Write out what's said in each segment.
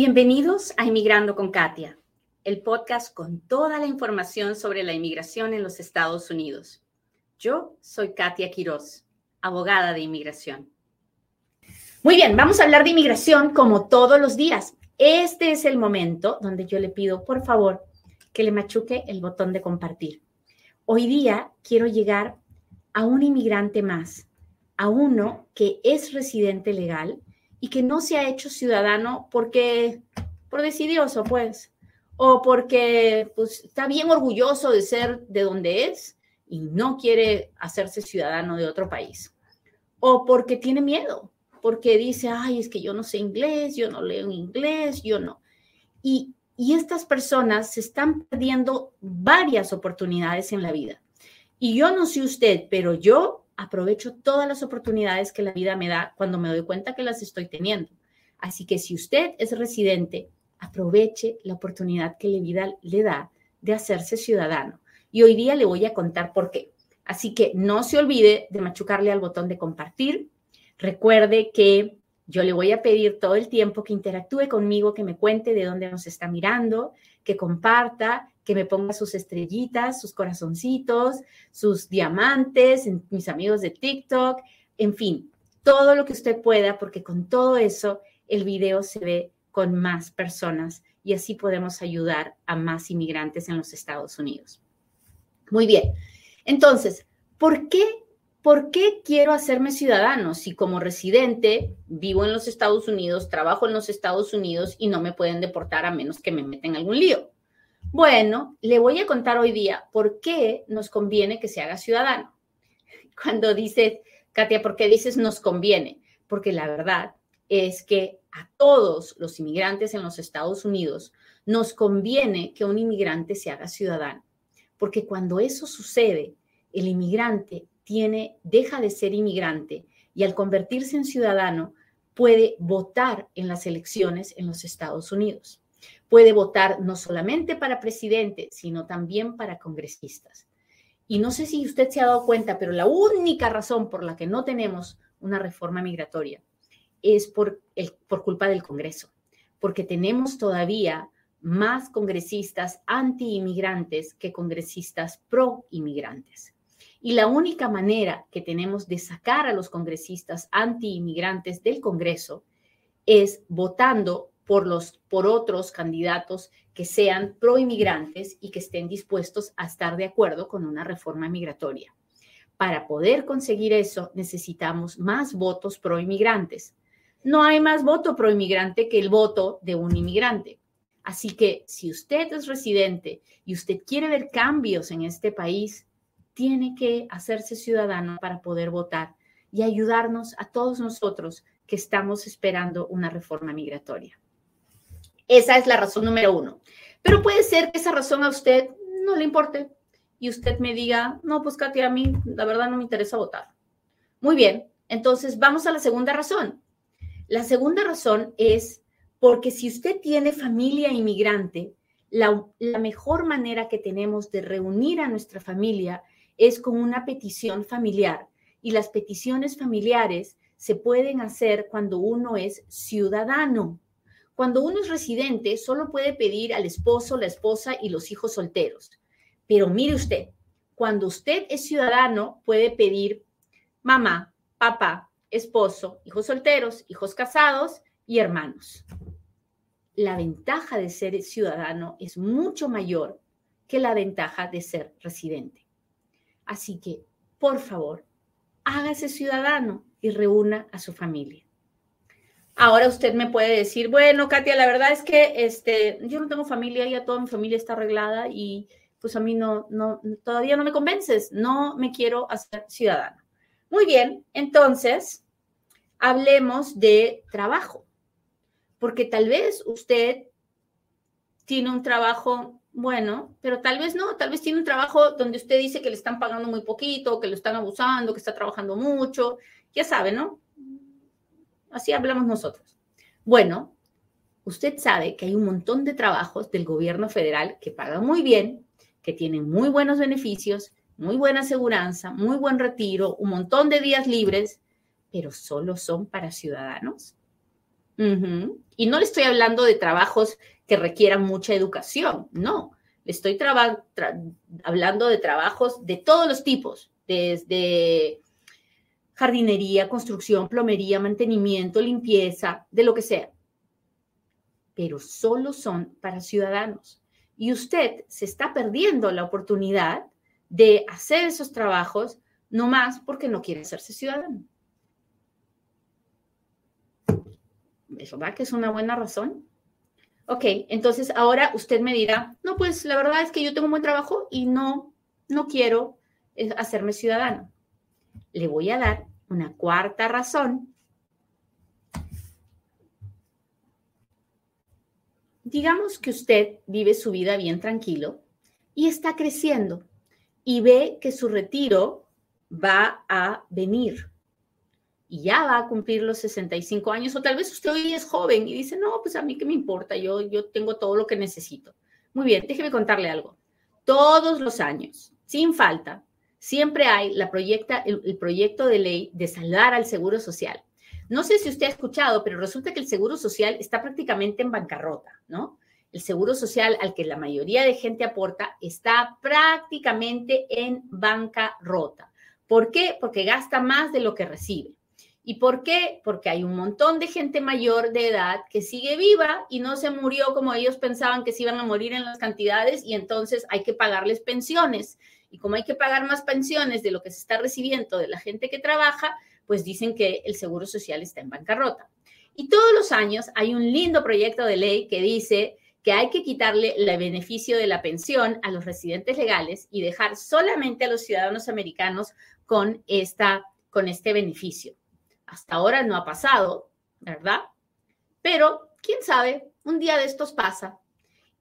Bienvenidos a Inmigrando con Katia, el podcast con toda la información sobre la inmigración en los Estados Unidos. Yo soy Katia Quiroz, abogada de inmigración. Muy bien, vamos a hablar de inmigración como todos los días. Este es el momento donde yo le pido, por favor, que le machuque el botón de compartir. Hoy día quiero llegar a un inmigrante más, a uno que es residente legal y que no se ha hecho ciudadano porque, por decidioso, pues, o porque pues, está bien orgulloso de ser de donde es y no quiere hacerse ciudadano de otro país, o porque tiene miedo, porque dice, ay, es que yo no sé inglés, yo no leo inglés, yo no. Y, y estas personas se están perdiendo varias oportunidades en la vida. Y yo no sé usted, pero yo aprovecho todas las oportunidades que la vida me da cuando me doy cuenta que las estoy teniendo. Así que si usted es residente, aproveche la oportunidad que la vida le da de hacerse ciudadano. Y hoy día le voy a contar por qué. Así que no se olvide de machucarle al botón de compartir. Recuerde que yo le voy a pedir todo el tiempo que interactúe conmigo, que me cuente de dónde nos está mirando, que comparta, que me ponga sus estrellitas, sus corazoncitos, sus diamantes, mis amigos de TikTok, en fin, todo lo que usted pueda, porque con todo eso el video se ve con más personas y así podemos ayudar a más inmigrantes en los Estados Unidos. Muy bien, entonces, ¿por qué, ¿por qué quiero hacerme ciudadano si como residente vivo en los Estados Unidos, trabajo en los Estados Unidos y no me pueden deportar a menos que me meten algún lío? Bueno, le voy a contar hoy día por qué nos conviene que se haga ciudadano. Cuando dices, Katia, ¿por qué dices nos conviene? Porque la verdad es que a todos los inmigrantes en los Estados Unidos nos conviene que un inmigrante se haga ciudadano. Porque cuando eso sucede, el inmigrante tiene, deja de ser inmigrante y al convertirse en ciudadano puede votar en las elecciones en los Estados Unidos puede votar no solamente para presidente, sino también para congresistas. Y no sé si usted se ha dado cuenta, pero la única razón por la que no tenemos una reforma migratoria es por, el, por culpa del Congreso, porque tenemos todavía más congresistas anti-inmigrantes que congresistas pro-inmigrantes. Y la única manera que tenemos de sacar a los congresistas anti-inmigrantes del Congreso es votando por, los, por otros candidatos que sean pro-inmigrantes y que estén dispuestos a estar de acuerdo con una reforma migratoria. Para poder conseguir eso necesitamos más votos pro-inmigrantes. No hay más voto pro-inmigrante que el voto de un inmigrante. Así que si usted es residente y usted quiere ver cambios en este país, tiene que hacerse ciudadano para poder votar y ayudarnos a todos nosotros que estamos esperando una reforma migratoria. Esa es la razón número uno. Pero puede ser que esa razón a usted no le importe y usted me diga, no, pues Katia, a mí la verdad no me interesa votar. Muy bien, entonces vamos a la segunda razón. La segunda razón es porque si usted tiene familia inmigrante, la, la, mejor manera que tenemos de reunir a nuestra familia es con una petición familiar. Y las peticiones familiares se pueden hacer cuando uno es ciudadano. Cuando uno es residente, solo puede pedir al esposo, la esposa y los hijos solteros. Pero mire usted, cuando usted es ciudadano, puede pedir mamá, papá, esposo, hijos solteros, hijos casados y hermanos. La ventaja de ser ciudadano es mucho mayor que la ventaja de ser residente. Así que, por favor, hágase ciudadano y reúna a su familia. Ahora usted me puede decir, bueno, Katia, la verdad es que este, yo no tengo familia, ya toda mi familia está arreglada y pues a mí no, no, todavía no me convences, no me quiero hacer ciudadano. Muy bien, entonces hablemos de trabajo, porque tal vez usted tiene un trabajo bueno, pero tal vez no, tal vez tiene un trabajo donde usted dice que le están pagando muy poquito, que lo están abusando, que está trabajando mucho, ya sabe, ¿no? Así hablamos nosotros. Bueno, usted sabe que hay un montón de trabajos del gobierno federal que pagan muy bien, que tienen muy buenos beneficios, muy buena aseguranza, muy buen retiro, un montón de días libres, pero solo son para ciudadanos. Y no le estoy hablando de trabajos que requieran mucha educación, no. Le estoy hablando de trabajos de todos los tipos, desde jardinería, construcción, plomería, mantenimiento, limpieza, de lo que sea. Pero solo son para ciudadanos. Y usted se está perdiendo la oportunidad de hacer esos trabajos no más porque no quiere hacerse ciudadano. ¿Es verdad que es una buena razón? Ok, entonces ahora usted me dirá, no, pues la verdad es que yo tengo un buen trabajo y no, no quiero eh, hacerme ciudadano. Le voy a dar una cuarta razón. Digamos que usted vive su vida bien tranquilo y está creciendo y ve que su retiro va a venir y ya va a cumplir los 65 años, o tal vez usted hoy es joven y dice, no, pues a mí qué me importa, yo, yo tengo todo lo que necesito. Muy bien, déjeme contarle algo. Todos los años, sin falta, siempre hay la proyecta, el, el proyecto de ley de saldar al Seguro Social. No sé si usted ha escuchado, pero resulta que el Seguro Social está prácticamente en bancarrota, ¿no? El Seguro Social al que la mayoría de gente aporta está prácticamente en bancarrota. ¿Por qué? Porque gasta más de lo que recibe. ¿Y por qué? Porque hay un montón de gente mayor de edad que sigue viva y no se murió como ellos pensaban que se iban a morir en las cantidades y entonces hay que pagarles pensiones. Y como hay que pagar más pensiones de lo que se está recibiendo de la gente que trabaja, pues dicen que el Seguro Social está en bancarrota. Y todos los años hay un lindo proyecto de ley que dice que hay que quitarle el beneficio de la pensión a los residentes legales y dejar solamente a los ciudadanos americanos con, esta, con este beneficio. Hasta ahora no ha pasado, ¿verdad? Pero, quién sabe, un día de estos pasa.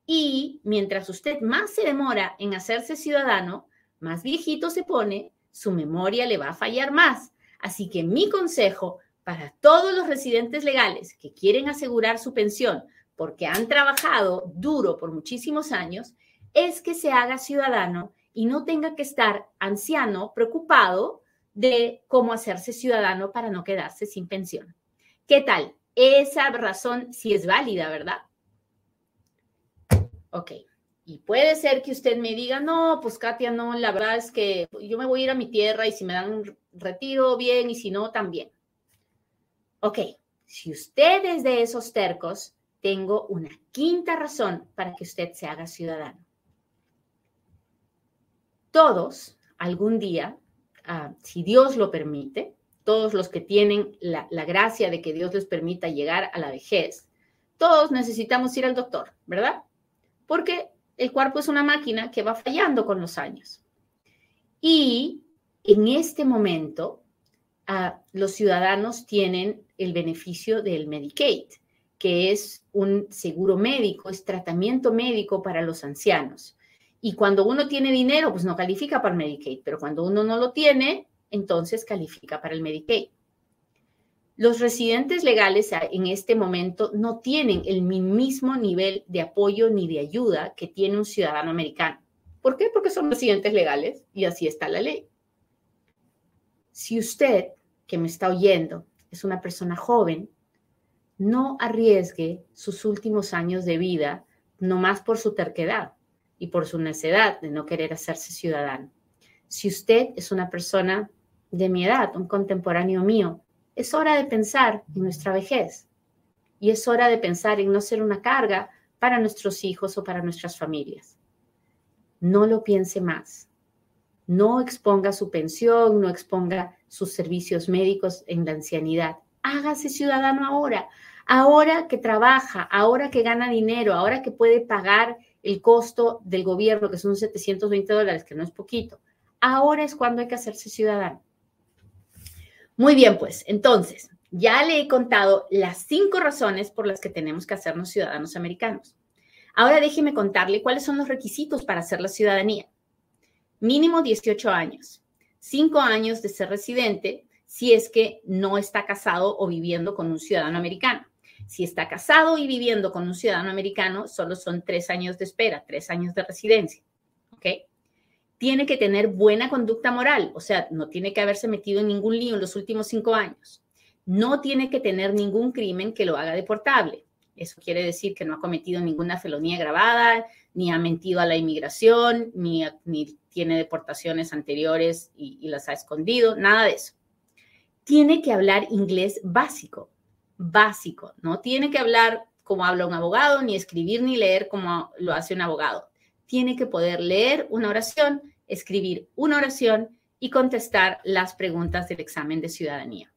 Y mientras usted más se demora en hacerse ciudadano, más viejito se pone, su memoria le va a fallar más. Así que mi consejo para todos los residentes legales que quieren asegurar su pensión porque han trabajado duro por muchísimos años, es que se haga ciudadano y no tenga que estar anciano, preocupado de cómo hacerse ciudadano para no quedarse sin pensión. ¿Qué tal? Esa razón sí es válida, ¿verdad? Ok. Y puede ser que usted me diga, no, pues Katia, no, la verdad es que yo me voy a ir a mi tierra y si me dan un retiro, bien, y si no, también. Ok, si usted es de esos tercos, tengo una quinta razón para que usted se haga ciudadano. Todos, algún día, Ah, si Dios lo permite, todos los que tienen la, gracia de que Dios les permita llegar a la vejez, todos necesitamos ir al doctor, ¿verdad? Porque el cuerpo es una máquina que va fallando con los años. Y en este momento, ah, los ciudadanos tienen el beneficio del Medicaid, que es un seguro médico, es tratamiento médico para los ancianos. Y cuando uno tiene dinero, pues no califica para Medicaid, pero cuando uno no lo tiene, entonces califica para el Medicaid. Los residentes legales en este momento no tienen el mismo nivel de apoyo ni de ayuda que tiene un ciudadano americano. ¿Por qué? Porque son residentes legales y así está la ley. Si usted, que me está oyendo, es una persona joven, no arriesgue sus últimos años de vida nomás por su terquedad y por su necedad de no querer hacerse ciudadano. Si usted es una persona de mi edad, un contemporáneo mío, es hora de pensar en nuestra vejez y es hora de pensar en no ser una carga para nuestros hijos o para nuestras familias. No lo piense más. No exponga su pensión, no exponga sus servicios médicos en la ancianidad. Hágase ciudadano ahora, ahora que trabaja, ahora que gana dinero, ahora que puede pagar el costo del gobierno, que son 720 dólares, que no es poquito. Ahora es cuando hay que hacerse ciudadano. Muy bien, pues entonces, ya le he contado las cinco razones por las que tenemos que hacernos ciudadanos americanos. Ahora déjeme contarle cuáles son los requisitos para hacer la ciudadanía. Mínimo 18 años, cinco años de ser residente si es que no está casado o viviendo con un ciudadano americano. Si está casado y viviendo con un ciudadano americano, solo son tres años de espera, tres años de residencia. ¿Ok? Tiene que tener buena conducta moral, o sea, no tiene que haberse metido en ningún lío en los últimos cinco años. no tiene que tener ningún crimen que lo haga deportable. Eso quiere decir que no ha cometido ninguna felonía grabada, ni ha mentido a la inmigración, ni, tiene deportaciones anteriores y las ha escondido, nada de eso. Tiene que hablar inglés básico, básico. No tiene que hablar como habla un abogado, ni escribir ni leer como lo hace un abogado. Tiene que poder leer una oración, escribir una oración y contestar las preguntas del examen de ciudadanía.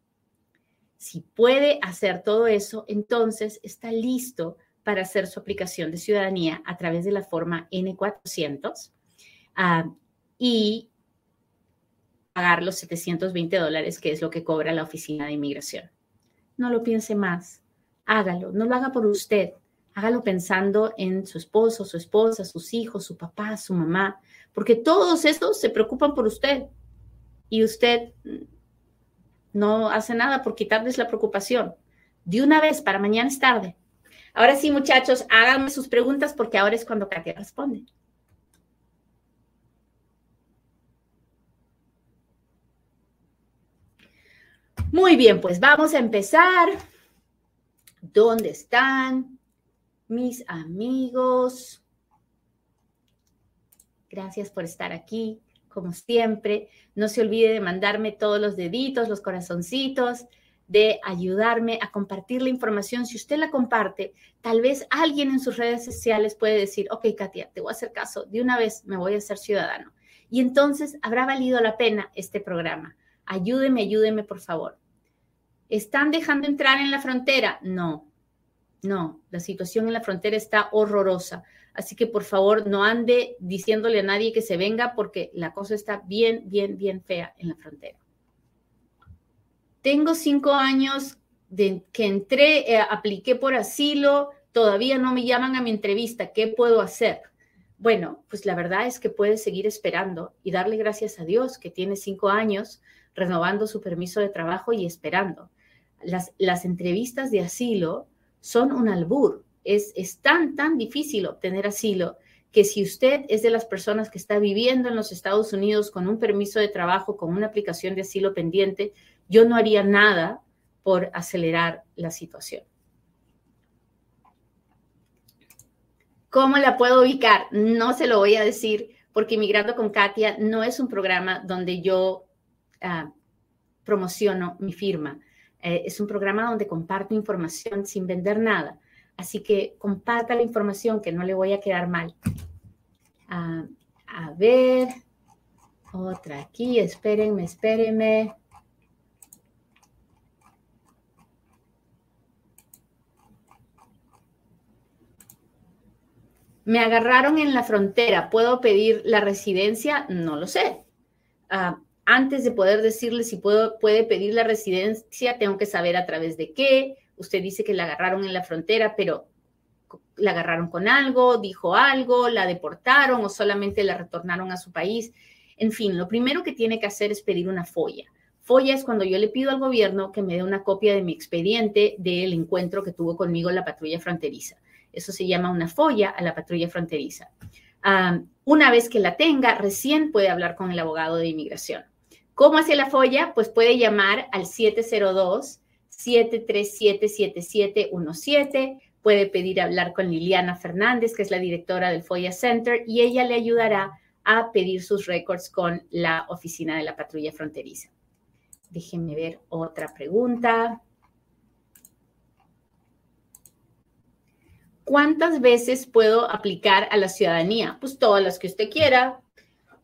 Si puede hacer todo eso, entonces está listo para hacer su aplicación de ciudadanía a través de la forma N400 ah, y pagar los 720 dólares, que es lo que cobra la oficina de inmigración. No lo piense más, hágalo, no lo haga por usted, hágalo pensando en su esposo, su esposa, sus hijos, su papá, su mamá, porque todos estos se preocupan por usted y usted no hace nada por quitarles la preocupación. De una vez, para mañana es tarde. Ahora sí, muchachos, háganme sus preguntas porque ahora es cuando Katia responde. Muy bien, pues vamos a empezar. ¿Dónde están mis amigos? Gracias por estar aquí como siempre. No se olvide de mandarme todos los deditos, los corazoncitos, de ayudarme a compartir la información. Si usted la comparte, tal vez alguien en sus redes sociales puede decir, ok, Katia, te voy a hacer caso, de una vez me voy a ser ciudadano. Y entonces habrá valido la pena este programa. Ayúdeme, ayúdeme, por favor. ¿Están dejando entrar en la frontera? No, no, la situación en la frontera está horrorosa. Así que por favor no ande diciéndole a nadie que se venga porque la cosa está bien, bien, bien fea en la frontera. Tengo cinco años de que entré, eh, apliqué por asilo, todavía no me llaman a mi entrevista. ¿Qué puedo hacer? Bueno, pues la verdad es que puede seguir esperando y darle gracias a Dios que tiene cinco años renovando su permiso de trabajo y esperando. Las, las entrevistas de asilo son un albur es, tan, tan difícil obtener asilo que si usted es de las personas que está viviendo en los Estados Unidos con un permiso de trabajo, con una aplicación de asilo pendiente, yo no haría nada por acelerar la situación. ¿Cómo la puedo ubicar? No se lo voy a decir porque Inmigrando con Katia no es un programa donde yo ah, promociono mi firma. Eh, es un programa donde comparto información sin vender nada. Así que comparta la información que no le voy a quedar mal. Ah, a ver, otra aquí, espérenme, espérenme. Me agarraron en la frontera, ¿puedo pedir la residencia? No lo sé. Ah, antes de poder decirle si puedo, puede pedir la residencia, tengo que saber a través de qué, usted dice que la agarraron en la frontera, pero la agarraron con algo, dijo algo, la deportaron o solamente la retornaron a su país. En fin, lo primero que tiene que hacer es pedir una folla. Folla es cuando yo le pido al gobierno que me dé una copia de mi expediente del encuentro que tuvo conmigo la patrulla fronteriza. Eso se llama una folla a la patrulla fronteriza. una vez que la tenga, recién puede hablar con el abogado de inmigración. ¿Cómo hace la folla? Pues puede llamar al 702 737-7717. Puede pedir hablar con Liliana Fernández, que es la directora del FOIA Center, y ella le ayudará a pedir sus récords con la oficina de la patrulla fronteriza. Déjenme ver otra pregunta. ¿Cuántas veces puedo aplicar a la ciudadanía? Pues todas las que usted quiera,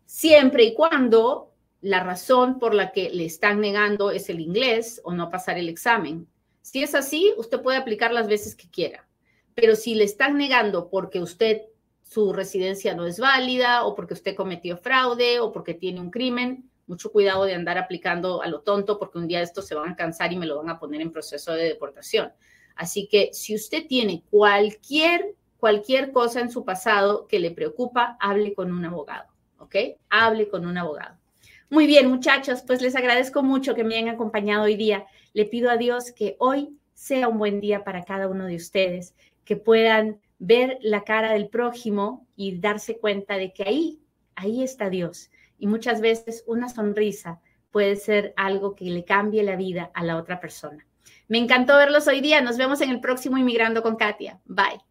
siempre y cuando la razón por la que le están negando es el inglés o no pasar el examen. Si es así, usted puede aplicar las veces que quiera. Pero si le están negando porque usted, su residencia no es válida o porque usted cometió fraude o porque tiene un crimen, mucho cuidado de andar aplicando a lo tonto porque un día estos se van a cansar y me lo van a poner en proceso de deportación. Así que si usted tiene cualquier, cualquier cosa en su pasado que le preocupa, hable con un abogado, ¿ok? Hable con un abogado. Muy bien, muchachos, pues les agradezco mucho que me hayan acompañado hoy día. Le pido a Dios que hoy sea un buen día para cada uno de ustedes, que puedan ver la cara del prójimo y darse cuenta de que ahí, ahí está Dios. Y muchas veces una sonrisa puede ser algo que le cambie la vida a la otra persona. Me encantó verlos hoy día. Nos vemos en el próximo Inmigrando con Katia. Bye.